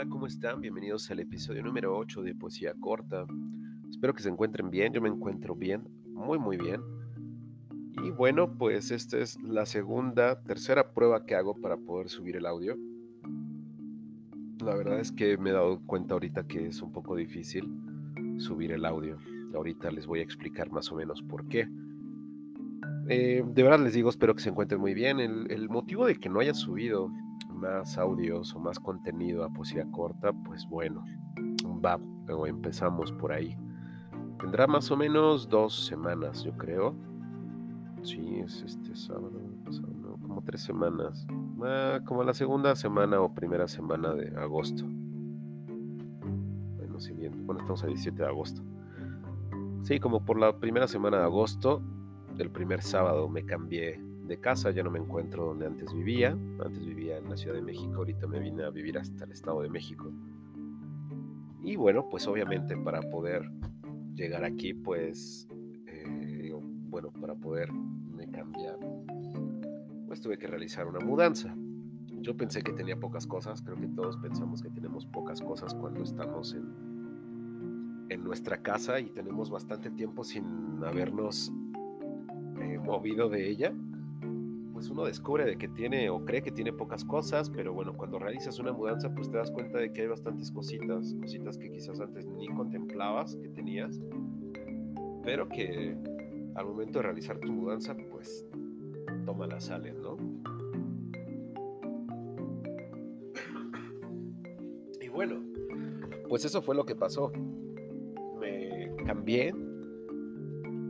Hola, ¿cómo están? Bienvenidos al episodio número 8 de Poesía Corta. Espero que se encuentren bien, yo me encuentro bien, muy muy bien. Y bueno, pues esta es la segunda, tercera prueba que hago para poder subir el audio. La verdad es que me he dado cuenta ahorita que es un poco difícil subir el audio. Ahorita les voy a explicar más o menos por qué. Eh, de verdad les digo, espero que se encuentren muy bien. El, motivo de que no haya subido más audios o más contenido a poesía corta, pues bueno, va, luego empezamos por ahí. Tendrá más o menos dos semanas, yo creo. Sí, es este sábado, como tres semanas. Ah, como la segunda semana o primera semana de agosto. Bueno, si bien, bueno, estamos a 17 de agosto. Sí, como por la primera semana de agosto, el primer sábado me cambié de casa, ya no me encuentro donde antes vivía. Antes vivía en la Ciudad de México, ahorita me vine a vivir hasta el Estado de México. Y bueno, pues obviamente para poder llegar aquí, pues, eh, bueno, para poderme cambiar, pues tuve que realizar una mudanza. Yo pensé que tenía pocas cosas, creo que todos pensamos que tenemos pocas cosas cuando estamos en, en nuestra casa y tenemos bastante tiempo sin habernos eh, movido de ella pues uno descubre de que tiene o cree que tiene pocas cosas, pero bueno, cuando realizas una mudanza, pues te das cuenta de que hay bastantes cositas, cositas que quizás antes ni contemplabas que tenías, pero que al momento de realizar tu mudanza, pues toma las sales, ¿no? Y bueno, pues eso fue lo que pasó. Me cambié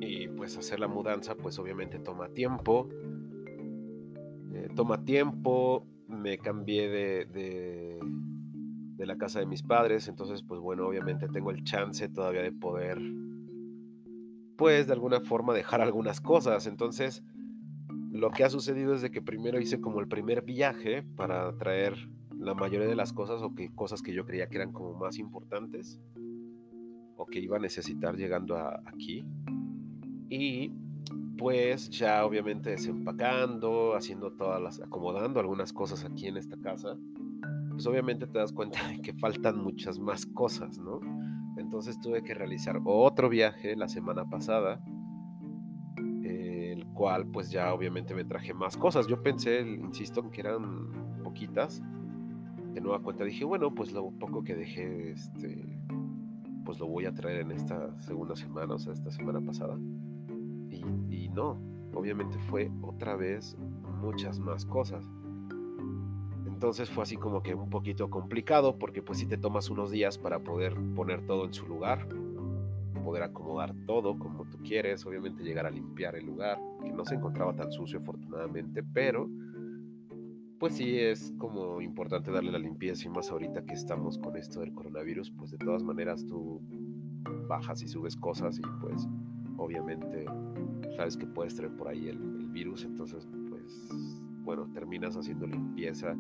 y pues hacer la mudanza, pues obviamente toma tiempo toma tiempo, me cambié de, de, la casa de mis padres, entonces pues bueno, obviamente tengo el chance todavía de poder, pues de alguna forma dejar algunas cosas, entonces lo que ha sucedido es de que primero hice como el primer viaje para traer la mayoría de las cosas o que cosas que yo creía que eran como más importantes o que iba a necesitar llegando aquí. Y pues ya obviamente desempacando, haciendo todas las, acomodando algunas cosas aquí en esta casa, pues obviamente te das cuenta de que faltan muchas más cosas, ¿no? Entonces tuve que realizar otro viaje la semana pasada, el cual pues ya obviamente me traje más cosas. Yo pensé, insisto, que eran poquitas. De nueva cuenta dije, bueno, pues lo poco que dejé, este, pues lo voy a traer en esta segunda semana, o sea, esta semana pasada y, no, obviamente fue otra vez muchas más cosas. Entonces fue así como que un poquito complicado porque pues si te tomas unos días para poder poner todo en su lugar, poder acomodar todo como tú quieres, obviamente llegar a limpiar el lugar, que no se encontraba tan sucio afortunadamente, pero pues sí es como importante darle la limpieza y más ahorita que estamos con esto del coronavirus, pues de todas maneras tú bajas y subes cosas y pues obviamente sabes que puedes traer por ahí el, virus, entonces pues bueno, terminas haciendo limpieza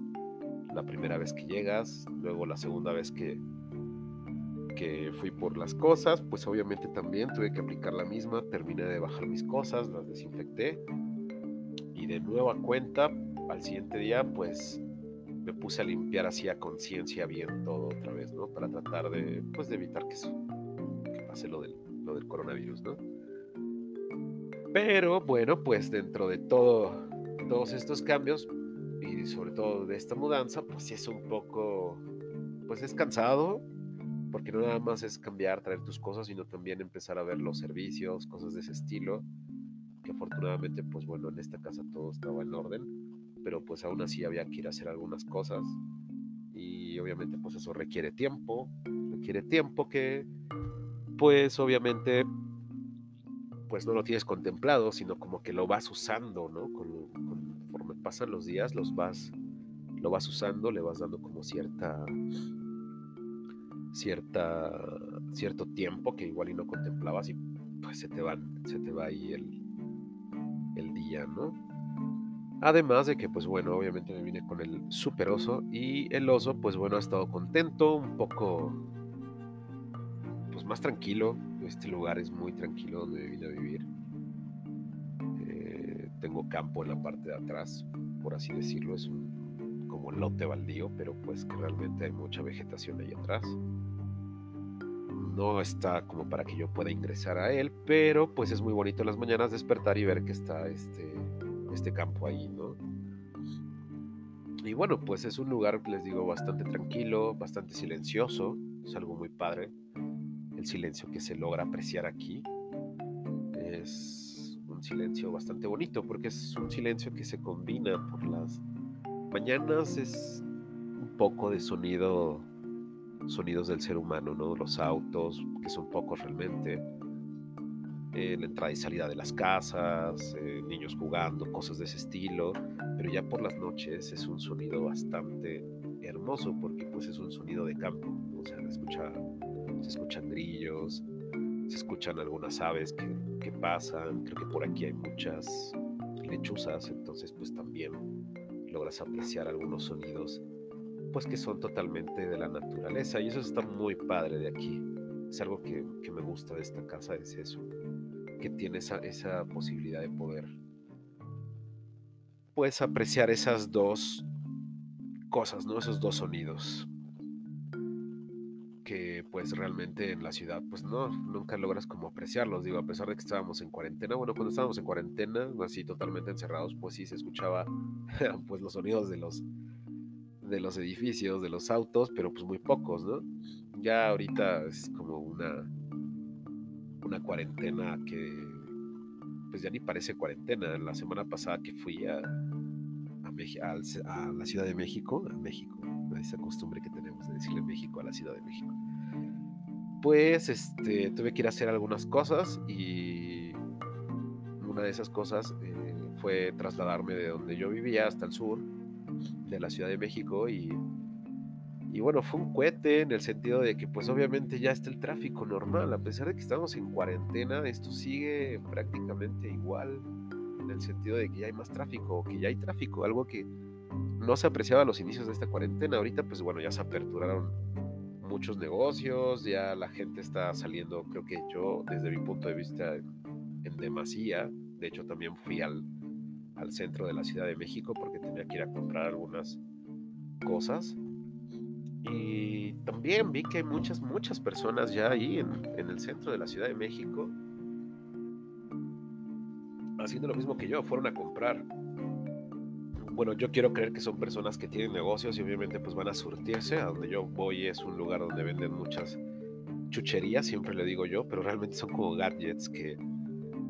la primera vez que llegas, luego la segunda vez que, que fui por las cosas, pues obviamente también tuve que aplicar la misma, terminé de bajar mis cosas, las desinfecté y de nueva cuenta al siguiente día pues me puse a limpiar así a conciencia bien todo otra vez, ¿no? Para tratar de, pues, de evitar que, que pase lo del, lo del coronavirus, ¿no? Pero bueno, pues dentro de todo, todos estos cambios y sobre todo de esta mudanza, pues es un poco, pues es cansado, porque no nada más es cambiar, traer tus cosas, sino también empezar a ver los servicios, cosas de ese estilo, que afortunadamente, pues bueno, en esta casa todo estaba en orden, pero pues aún así había que ir a hacer algunas cosas. Y obviamente pues eso requiere tiempo, requiere tiempo que pues obviamente pues no lo tienes contemplado, sino como que lo vas usando, ¿no? conforme pasan los días, los vas, lo vas usando, le vas dando como cierta, cierta, cierto tiempo que igual y no contemplabas y pues se te van, se te va ahí el, el día, ¿no? Además de que, pues bueno, obviamente me vine con el super oso y el oso, pues bueno, ha estado contento, un poco, pues más tranquilo, este lugar es muy tranquilo donde vine a vivir. Eh, tengo campo en la parte de atrás, por así decirlo. Es como como un lote baldío, pero pues que realmente hay mucha vegetación ahí atrás. No está como para que yo pueda ingresar a él, pero pues es muy bonito en las mañanas despertar y ver que está este, este campo ahí, ¿no? Y bueno, pues es un lugar, les digo, bastante tranquilo, bastante silencioso, es algo muy padre. El silencio que se logra apreciar aquí es un silencio bastante bonito porque es un silencio que se combina por las mañanas, es un poco de sonido, sonidos del ser humano, ¿no? Los autos, que son pocos realmente, eh, la entrada y salida de las casas, eh, niños jugando, cosas de ese estilo, pero ya por las noches es un sonido bastante hermoso porque pues es un sonido de campo, o sea, se, escucha, se escuchan grillos, se escuchan algunas aves que, que pasan, creo que por aquí hay muchas lechuzas, entonces pues también logras apreciar algunos sonidos pues que son totalmente de la naturaleza y eso está muy padre de aquí. Es algo que, que me gusta de esta casa, es eso, que tiene esa, esa posibilidad de poder puedes apreciar esas dos cosas, ¿no? Esos dos sonidos pues realmente en la ciudad pues no, nunca logras como apreciarlos, digo, a pesar de que estábamos en cuarentena, bueno, cuando estábamos en cuarentena, así totalmente encerrados, pues sí se escuchaba pues los sonidos de los de los edificios, de los autos, pero pues muy pocos, ¿no? Ya ahorita es como una una cuarentena que pues ya ni parece cuarentena. La semana pasada que fui a, a, la Ciudad de México, a México, esa costumbre que tenemos de decirle México a la Ciudad de México, pues este, tuve que ir a hacer algunas cosas y una de esas cosas eh, fue trasladarme de donde yo vivía hasta el sur de la Ciudad de México y y bueno, fue un cohete en el sentido de que pues obviamente ya está el tráfico normal, a pesar de que estamos en cuarentena, esto sigue prácticamente igual en el sentido de que ya hay más tráfico que ya hay tráfico, algo que no se apreciaba a los inicios de esta cuarentena. Ahorita pues bueno, ya se aperturaron muchos negocios, ya la gente está saliendo, creo que yo desde mi punto de vista en demasía, de hecho también fui al, al centro de la Ciudad de México porque tenía que ir a comprar algunas cosas y también vi que hay muchas, muchas personas ya ahí en, en, el centro de la Ciudad de México haciendo lo mismo que yo, fueron a comprar. Bueno, yo quiero creer que son personas que tienen negocios y obviamente pues van a surtirse. A donde yo voy es un lugar donde venden muchas chucherías, siempre le digo yo, pero realmente son como gadgets que,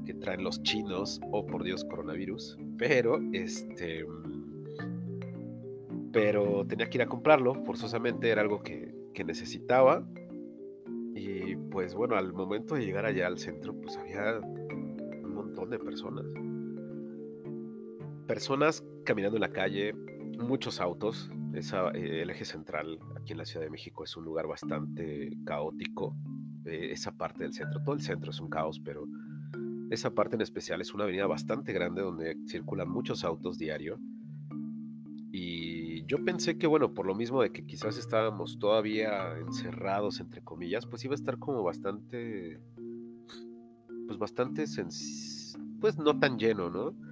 que traen los chinos, o oh, por Dios, coronavirus. Pero, este pero tenía que ir a comprarlo, forzosamente era algo que, necesitaba. Y pues bueno, al momento de llegar allá al centro, pues había un montón de personas. Personas caminando en la calle, muchos autos. Esa, eh, el eje central aquí en la Ciudad de México es un lugar bastante caótico. Eh, esa parte del centro, todo el centro es un caos, pero esa parte en especial es una avenida bastante grande donde circulan muchos autos diario. Y yo pensé que, bueno, por lo mismo de que quizás estábamos todavía encerrados, entre comillas, pues iba a estar como bastante, pues bastante, pues no tan lleno, ¿no?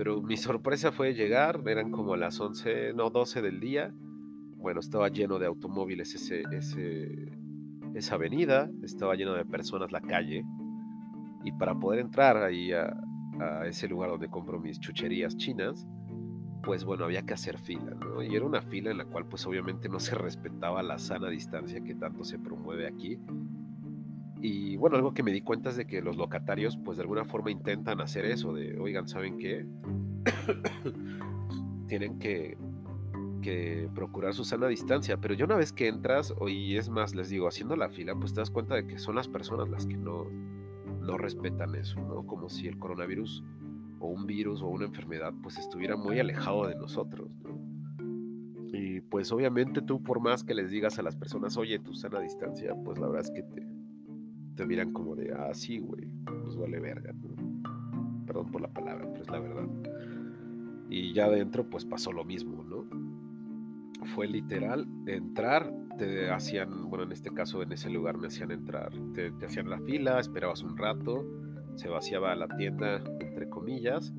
Pero mi sorpresa fue llegar, eran como las 11, no, 12 del día. Bueno, estaba lleno de automóviles ese, esa avenida, estaba lleno de personas la calle. Y para poder entrar ahí a, a ese lugar donde compro mis chucherías chinas, pues bueno, había que hacer fila, ¿no? Y era una fila en la cual pues obviamente no se respetaba la sana distancia que tanto se promueve aquí. Y bueno, algo que me di cuenta es de que los locatarios pues de alguna forma intentan hacer eso, de, oigan, ¿saben qué? Tienen que, que procurar su sana distancia, pero ya una vez que entras, y es más, les digo, haciendo la fila, pues te das cuenta de que son las personas las que no, no respetan eso, ¿no? Como si el coronavirus o un virus o una enfermedad pues estuviera muy alejado de nosotros. Y pues obviamente tú por más que les digas a las personas, oye, tu sana distancia, pues la verdad es que te, te miran como de, ah, sí, güey, pues vale verga. Perdón por la palabra, pero es la verdad. Y ya adentro pues pasó lo mismo, ¿no? Fue literal entrar, te hacían, bueno, en este caso en ese lugar me hacían entrar, te, te hacían la fila, esperabas un rato, se vaciaba la tienda, entre comillas,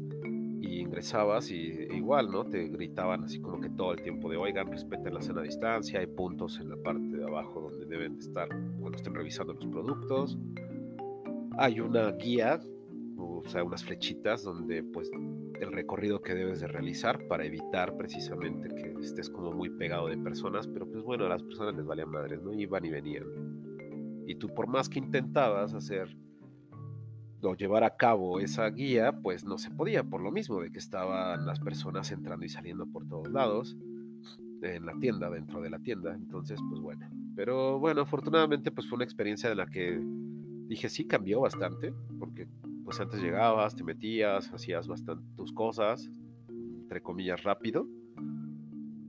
y regresabas y e igual, ¿no? Te gritaban así como que todo el tiempo de, oigan, respeten la cena a distancia, hay puntos en la parte de abajo donde deben de estar cuando estén revisando los productos. Hay una guía, o sea, unas flechitas donde pues el recorrido que debes de realizar para evitar precisamente que estés como muy pegado de personas, pero pues bueno, a las personas les valían madres, ¿no? Iban y venían. Y tú por más que intentabas hacer o llevar a cabo esa guía, pues no se podía, por lo mismo de que estaban las personas entrando y saliendo por todos lados en la tienda, dentro de la tienda. Entonces, pues bueno. Pero bueno, afortunadamente, pues fue una experiencia de la que dije, sí cambió bastante, porque pues antes llegabas, te metías, hacías bastante tus cosas, entre comillas, rápido.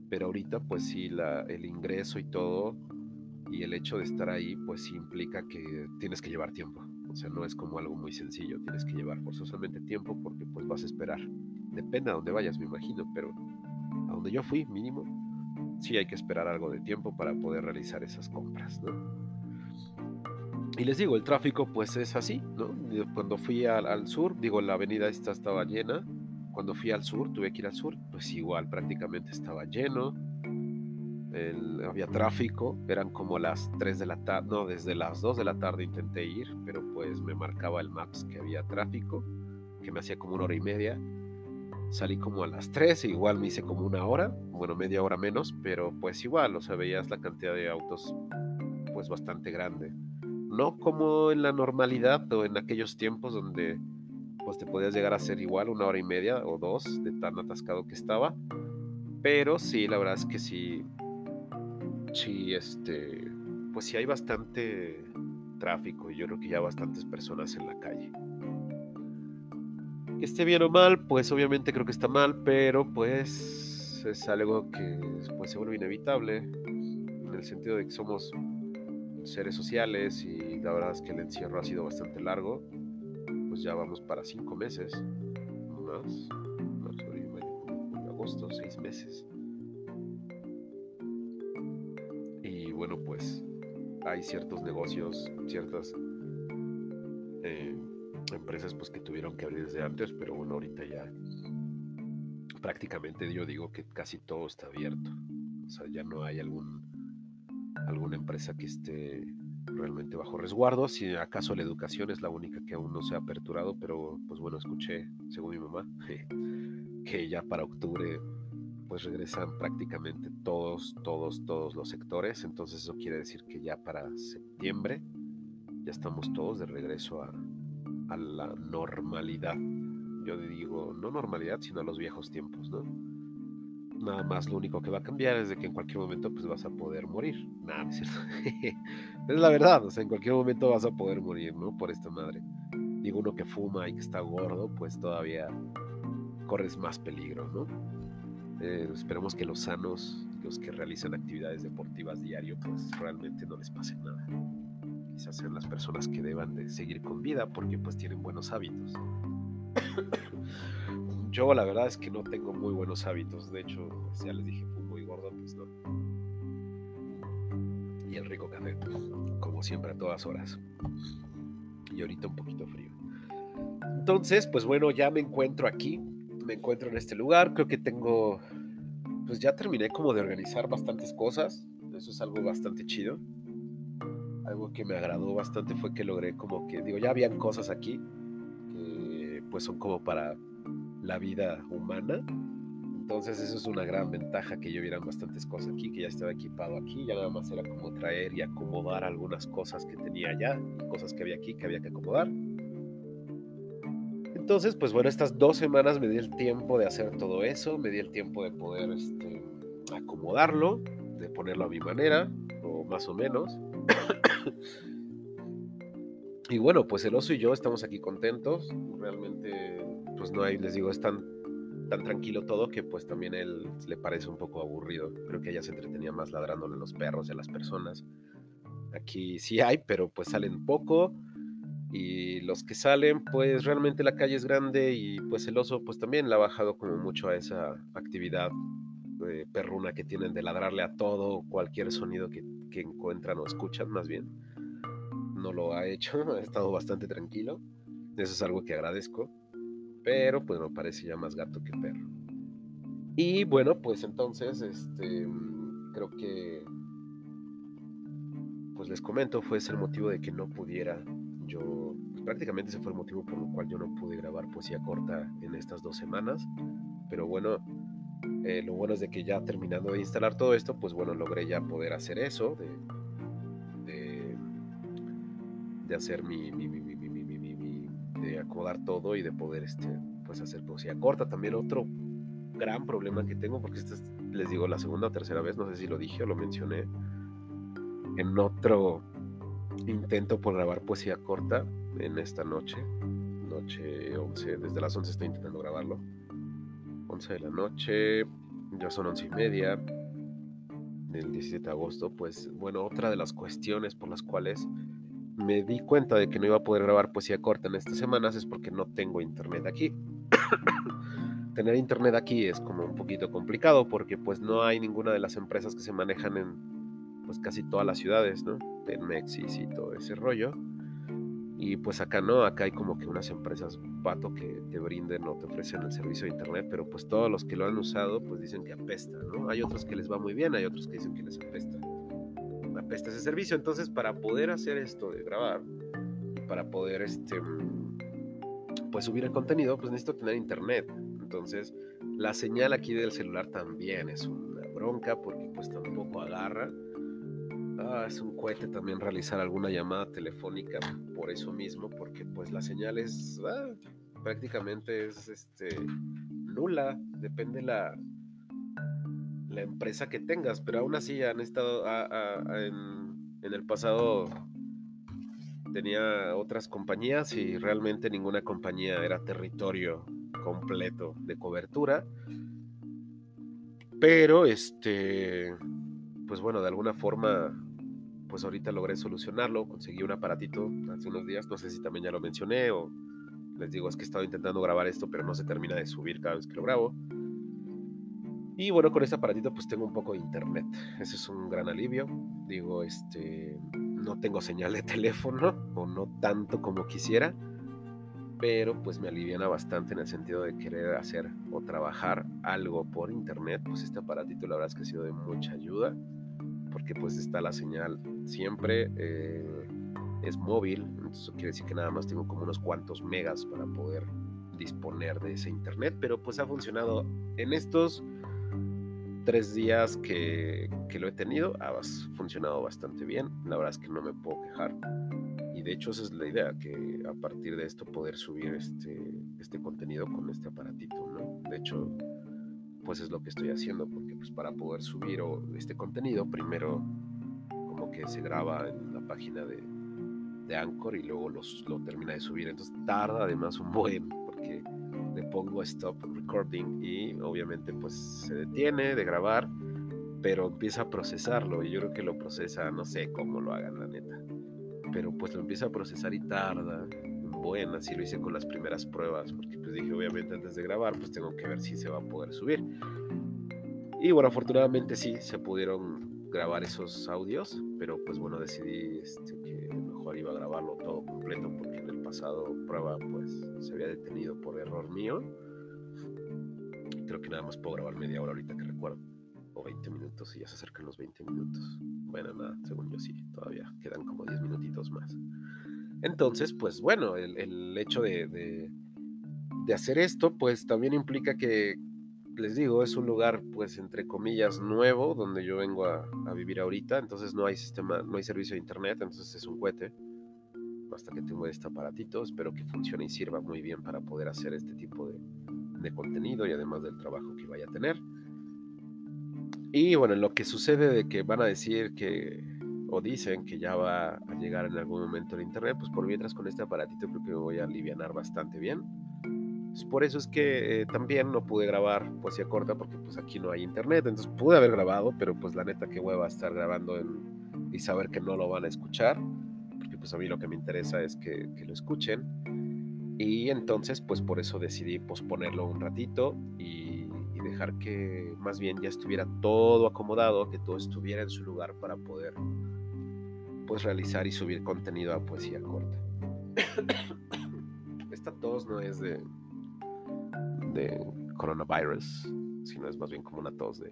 Pero ahorita, pues sí, la, el ingreso y todo, y el hecho de estar ahí, pues sí implica que tienes que llevar tiempo. O sea, no es como algo muy sencillo, tienes que llevar forzosamente tiempo porque pues vas a esperar. Depende a dónde vayas, me imagino, pero a donde yo fui, mínimo, sí hay que esperar algo de tiempo para poder realizar esas compras, ¿no? Y les digo, el tráfico pues es así, ¿no? Cuando fui al, sur, digo, la avenida esta estaba llena. Cuando fui al sur, tuve que ir al sur, pues igual prácticamente estaba lleno había tráfico, eran como las 3 de la tarde, no, desde las 2 de la tarde intenté ir, pero pues me marcaba el Maps que había tráfico, que me hacía como una hora y media. Salí como a las 3, igual me hice como una hora, bueno, media hora menos, pero pues igual, o sea, veías la cantidad de autos pues bastante grande. No como en la normalidad o en aquellos tiempos donde pues te podías llegar a hacer igual una hora y media o dos de tan atascado que estaba. Pero sí, la verdad es que sí, sí, este, pues sí hay bastante tráfico y yo creo que ya bastantes personas en la calle. Que esté bien o mal, pues obviamente creo que está mal, pero pues es algo que pues, se vuelve inevitable en el sentido de que somos seres sociales y la verdad es que el encierro ha sido bastante largo. Pues ya vamos para cinco meses, más, más agosto, seis meses. bueno, pues hay ciertos negocios, ciertas empresas pues que tuvieron que abrir desde antes, pero bueno, ahorita ya prácticamente yo digo que casi todo está abierto. O sea, ya no hay algún alguna empresa que esté realmente bajo resguardo. Si acaso la educación es la única que aún no se ha aperturado, pero pues bueno, escuché, según mi mamá, que ya para octubre pues regresan prácticamente todos, todos, todos los sectores. Entonces eso quiere decir que ya para septiembre ya estamos todos de regreso a, la normalidad. Yo digo, no normalidad, sino a los viejos tiempos, ¿no? Nada más lo único que va a cambiar es de que en cualquier momento pues vas a poder morir. Nada, es cierto. es la verdad, o sea, en cualquier momento vas a poder morir, ¿no? Por esta madre. Digo, uno que fuma y que está gordo, pues todavía corres más peligro, ¿no? Eh, esperemos que los sanos, los que realizan actividades deportivas diario, pues realmente no les pase nada. Quizás sean las personas que deban de seguir con vida porque pues tienen buenos hábitos. Yo la verdad es que no tengo muy buenos hábitos. De hecho, ya les dije, fui muy gordo, pues no. Y el rico café, como siempre, a todas horas. Y ahorita un poquito frío. Entonces, pues bueno, ya me encuentro aquí me encuentro en este lugar. Creo que tengo, pues ya terminé como de organizar bastantes cosas. Eso es algo bastante chido. Algo que me agradó bastante fue que logré como que, digo, ya habían cosas aquí que pues son como para la vida humana. Entonces eso es una gran ventaja que yo vieran bastantes cosas aquí, que ya estaba equipado aquí, ya nada más era como traer y acomodar algunas cosas que tenía allá, cosas que había aquí que había que acomodar. Entonces, pues bueno, estas dos semanas me di el tiempo de hacer todo eso, me di el tiempo de poder este, acomodarlo, de ponerlo a mi manera, o más o menos. Y bueno, pues el oso y yo estamos aquí contentos. Realmente, pues no hay, les digo, es tan, tan tranquilo todo que pues también él le parece un poco aburrido. Creo que ella se entretenía más ladrándole a los perros y a las personas. Aquí sí hay, pero pues salen poco y los que salen, pues realmente la calle es grande y pues el oso pues también le ha bajado como mucho a esa actividad eh, perruna que tienen de ladrarle a todo, cualquier sonido que, que encuentran o escuchan más bien. No lo ha hecho, ha estado bastante tranquilo. Eso es algo que agradezco. Pero pues me parece ya más gato que perro. Y bueno, pues entonces, este, creo que, pues les comento, fue ese el motivo de que no pudiera yo, pues, prácticamente ese fue el motivo por el cual yo no pude grabar poesía corta en estas dos semanas. Pero bueno, eh, lo bueno es de que ya terminando de instalar todo esto, pues bueno, logré ya poder hacer eso, de, de, hacer mi, mi, mi, mi, de acomodar todo y de poder, este, pues hacer poesía corta. También otro gran problema que tengo, porque esta es, les digo, la segunda o tercera vez, no sé si lo dije o lo mencioné, en otro intento por grabar poesía corta en esta noche, noche 11, desde las 11 estoy intentando grabarlo, 11 de la noche, ya son 11 y media del 17 de agosto, pues bueno, otra de las cuestiones por las cuales me di cuenta de que no iba a poder grabar poesía corta en estas semanas es porque no tengo internet aquí. tener internet aquí es como un poquito complicado porque pues no hay ninguna de las empresas que se manejan en pues casi todas las ciudades, ¿no? Mexis y todo ese rollo. Y pues acá no, acá hay como que unas empresas pato que te brinden o te ofrecen el servicio de internet, pero pues todos los que lo han usado pues dicen que apesta, ¿no? Hay otros que les va muy bien, hay otros que dicen que les apesta. Apesta ese servicio, entonces para poder hacer esto de grabar, para poder este pues subir el contenido, pues necesito tener internet. Entonces, la señal aquí del celular también es una bronca porque pues tampoco agarra. Ah, es un cohete también realizar alguna llamada telefónica por eso mismo, porque pues la señal es ah, prácticamente es este nula, depende la la empresa que tengas, pero aún así han estado ah, en, en el pasado tenía otras compañías y realmente ninguna compañía era territorio completo de cobertura. Pero este, pues bueno, de alguna forma, pues ahorita logré solucionarlo, conseguí un aparatito hace unos días, no sé si también ya lo mencioné o les digo, es que he estado intentando grabar esto, pero no se termina de subir cada vez que lo grabo. Y bueno, con este aparatito pues tengo un poco de internet. Ese es un gran alivio. Digo, este, no tengo señal de teléfono o no tanto como quisiera pero pues me aliviana bastante en el sentido de querer hacer o trabajar algo por internet, pues este aparatito la verdad es que ha sido de mucha ayuda, porque pues está la señal siempre, eh, es móvil, entonces quiere decir que nada más tengo como unos cuantos megas para poder disponer de ese internet, pero pues ha funcionado en estos tres días que, que lo he tenido, ha funcionado bastante bien, la verdad es que no me puedo quejar de hecho esa es la idea, que a partir de esto poder subir este, este contenido con este aparatito, ¿no? De hecho, pues es lo que estoy haciendo, pues para poder subir este contenido, primero como que se graba en la página de, de Anchor y luego los, lo termina de subir, entonces tarda además un buen, porque le pongo stop recording y obviamente pues se detiene de grabar, pero empieza a procesarlo y yo creo que lo procesa, no sé cómo lo hagan la neta pero pues lo empieza a procesar y tarda. Bueno, así lo hice con las primeras pruebas, porque pues dije, obviamente antes de grabar, pues tengo que ver si se va a poder subir. Y bueno, afortunadamente sí, se pudieron grabar esos audios, pero pues bueno, decidí este, que mejor iba a grabarlo todo completo, porque en el pasado prueba pues se había detenido por error mío. Creo que nada más puedo grabar media hora ahorita que recuerdo o 20 minutos y ya se acercan los 20 minutos. Bueno, nada, según yo sí, todavía quedan como 10 minutitos más. Entonces, pues bueno, el, hecho de, de, hacer esto, pues también implica que, les digo, es un lugar, pues, entre comillas, nuevo, donde yo vengo a, vivir ahorita, entonces no hay sistema, no hay servicio de internet, entonces es un cohete hasta que tengo este aparatito. Espero que funcione y sirva muy bien para poder hacer este tipo de, de, contenido y además del trabajo que vaya a tener. Y bueno, lo que sucede de que van a decir que, o dicen que ya va a llegar en algún momento el internet, pues por mientras con este aparatito creo que me voy a aliviar bastante bien. Por eso es que eh, también no pude grabar poesía corta porque pues aquí no hay internet, entonces pude haber grabado, pero pues la neta que hueva estar grabando y saber que no lo van a escuchar, porque pues a mí lo que me interesa es que, que lo escuchen. Y entonces pues por eso decidí posponerlo un ratito y dejar que más bien ya estuviera todo acomodado, que todo estuviera en su lugar para poder pues realizar y subir contenido a poesía corta. Esta tos no es de de coronavirus, sino es más bien como una tos de,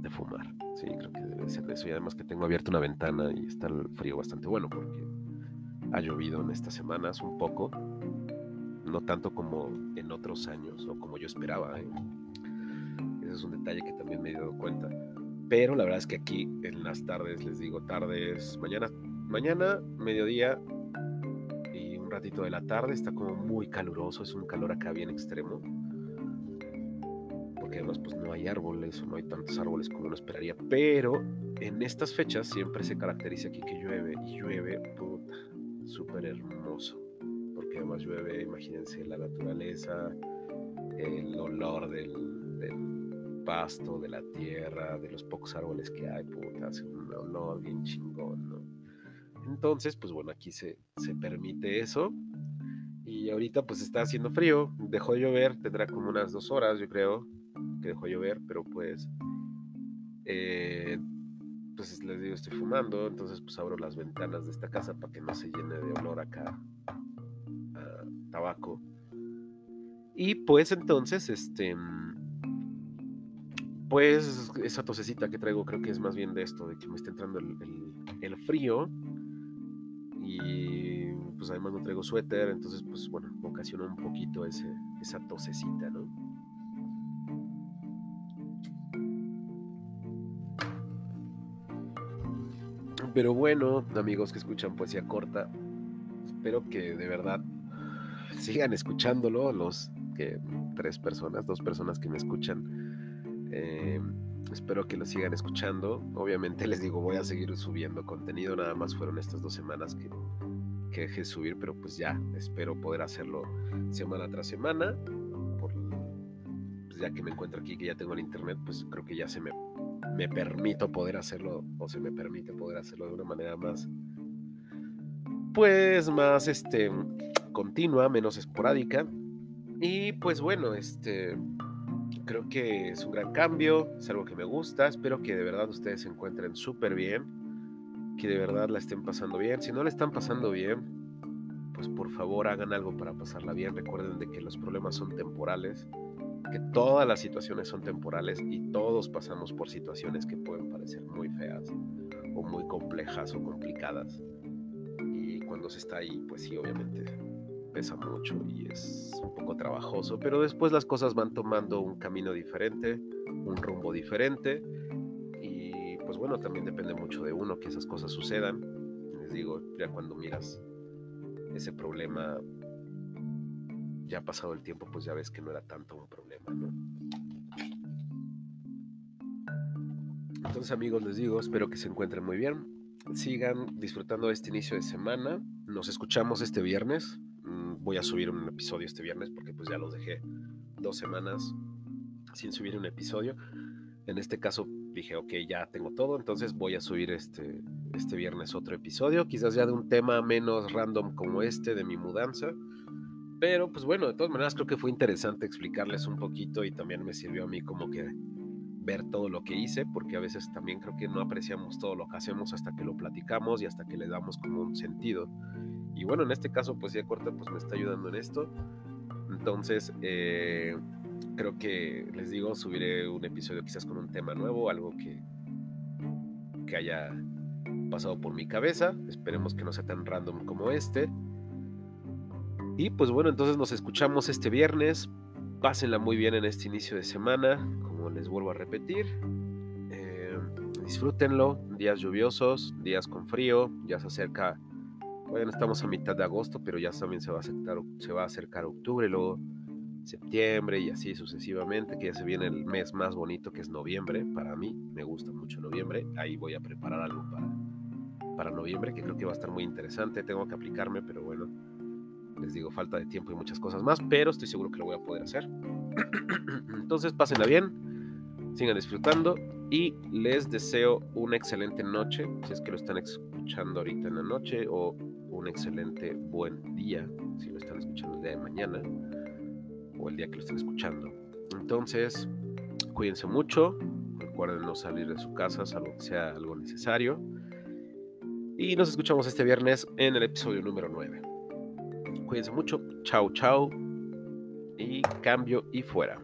de fumar. Sí, creo que debe ser de eso. Y además que tengo abierta una ventana y está el frío bastante bueno porque ha llovido en estas semanas un poco. No tanto como en otros años o como yo esperaba. ¿eh? Ese es un detalle que también me he dado cuenta. Pero la verdad es que aquí en las tardes, les digo tardes, mañana, mañana, mediodía ratito de la tarde está como muy caluroso, es un calor acá bien extremo. Porque además pues no hay árboles o no hay tantos árboles como uno esperaría, pero en estas fechas siempre se caracteriza aquí que llueve y llueve, puta, súper hermoso, porque además llueve, imagínense la naturaleza, el olor del, pasto, de la tierra, de los pocos árboles que hay, puta, hace un olor bien chingón. Entonces, pues bueno, aquí se, se permite eso. Y ahorita pues está haciendo frío, dejó de llover, tendrá como unas dos horas, yo creo, que dejó llover, pero pues, eh, pues les digo, estoy fumando, entonces pues abro las ventanas de esta casa para que no se llene de olor acá a tabaco. Y pues entonces, este, pues esa tosecita que traigo creo que es más bien de esto, de que me está entrando el frío y pues además no traigo suéter, entonces pues bueno, ocasiona un poquito ese, esa tosecita, ¿no? Pero bueno, amigos que escuchan poesía corta, espero que de verdad sigan escuchándolo, los que tres personas, dos personas que me escuchan. Eh, espero que lo sigan escuchando. Obviamente les digo, voy a seguir subiendo contenido, nada más fueron estas dos semanas que, que dejé de subir, pero pues ya espero poder hacerlo semana tras semana. Pues ya que me encuentro aquí, que ya tengo el internet, pues creo que ya se me me permito poder hacerlo o se me permite poder hacerlo de una manera más pues más este continua, menos esporádica. Y pues bueno, este creo que es un gran cambio, es algo que me gusta, espero que de verdad ustedes se encuentren súper bien, que de verdad la estén pasando bien. Si no la están pasando bien, pues por favor hagan algo para pasarla bien. Recuerden de que los problemas son temporales que todas las situaciones son temporales y todos pasamos por situaciones que pueden parecer muy feas o muy complejas o complicadas. Y cuando se está ahí, pues sí, obviamente pesa mucho y es un poco trabajoso, pero después las cosas van tomando un camino diferente, un rumbo diferente y pues bueno, también depende mucho de uno que esas cosas sucedan. Les digo, ya cuando miras ese problema ya pasado el tiempo, pues ya ves que no era tanto un problema, ¿no? Entonces amigos, les digo, espero que se encuentren muy bien. Sigan disfrutando de este inicio de semana. Nos escuchamos este viernes. Voy a subir un episodio este viernes porque pues ya los dejé dos semanas sin subir un episodio. En este caso dije, ok, ya tengo todo, entonces voy a subir este, este viernes otro episodio, quizás ya de un tema menos random como este de mi mudanza. Pero pues bueno, de todas maneras creo que fue interesante explicarles un poquito y también me sirvió a mí como que ver todo lo que hice, porque a veces también creo que no apreciamos todo lo que hacemos hasta que lo platicamos y hasta que le damos como un sentido. Y bueno, en este caso, pues ya corta, pues me está ayudando en esto. Entonces, eh, creo que les digo, subiré un episodio quizás con un tema nuevo, algo que, que haya pasado por mi cabeza. Esperemos que no sea tan random como este. Y pues bueno, entonces nos escuchamos este viernes. Pásenla muy bien en este inicio de semana, como les vuelvo a repetir. Eh, disfrútenlo, días lluviosos, días con frío, ya se acerca, bueno, estamos a mitad de agosto, pero ya también se va a acercar, se va a acercar octubre, luego septiembre y así sucesivamente, que ya se viene el mes más bonito que es noviembre, para mí, me gusta mucho noviembre, ahí voy a preparar algo para, para noviembre, que creo que va a estar muy interesante, tengo que aplicarme, pero bueno, les digo, falta de tiempo y muchas cosas más, pero estoy seguro que lo voy a poder hacer. Entonces, pásenla bien, sigan disfrutando y les deseo una excelente noche, si es que lo están escuchando ahorita en la noche, o un excelente buen día, si lo están escuchando el día de mañana, o el día que lo estén escuchando. Entonces, cuídense mucho, recuerden no salir de su casa, salvo que sea algo necesario. Y nos escuchamos este viernes en el episodio número 9. Cuídense mucho. Chao, chao. Y cambio y fuera.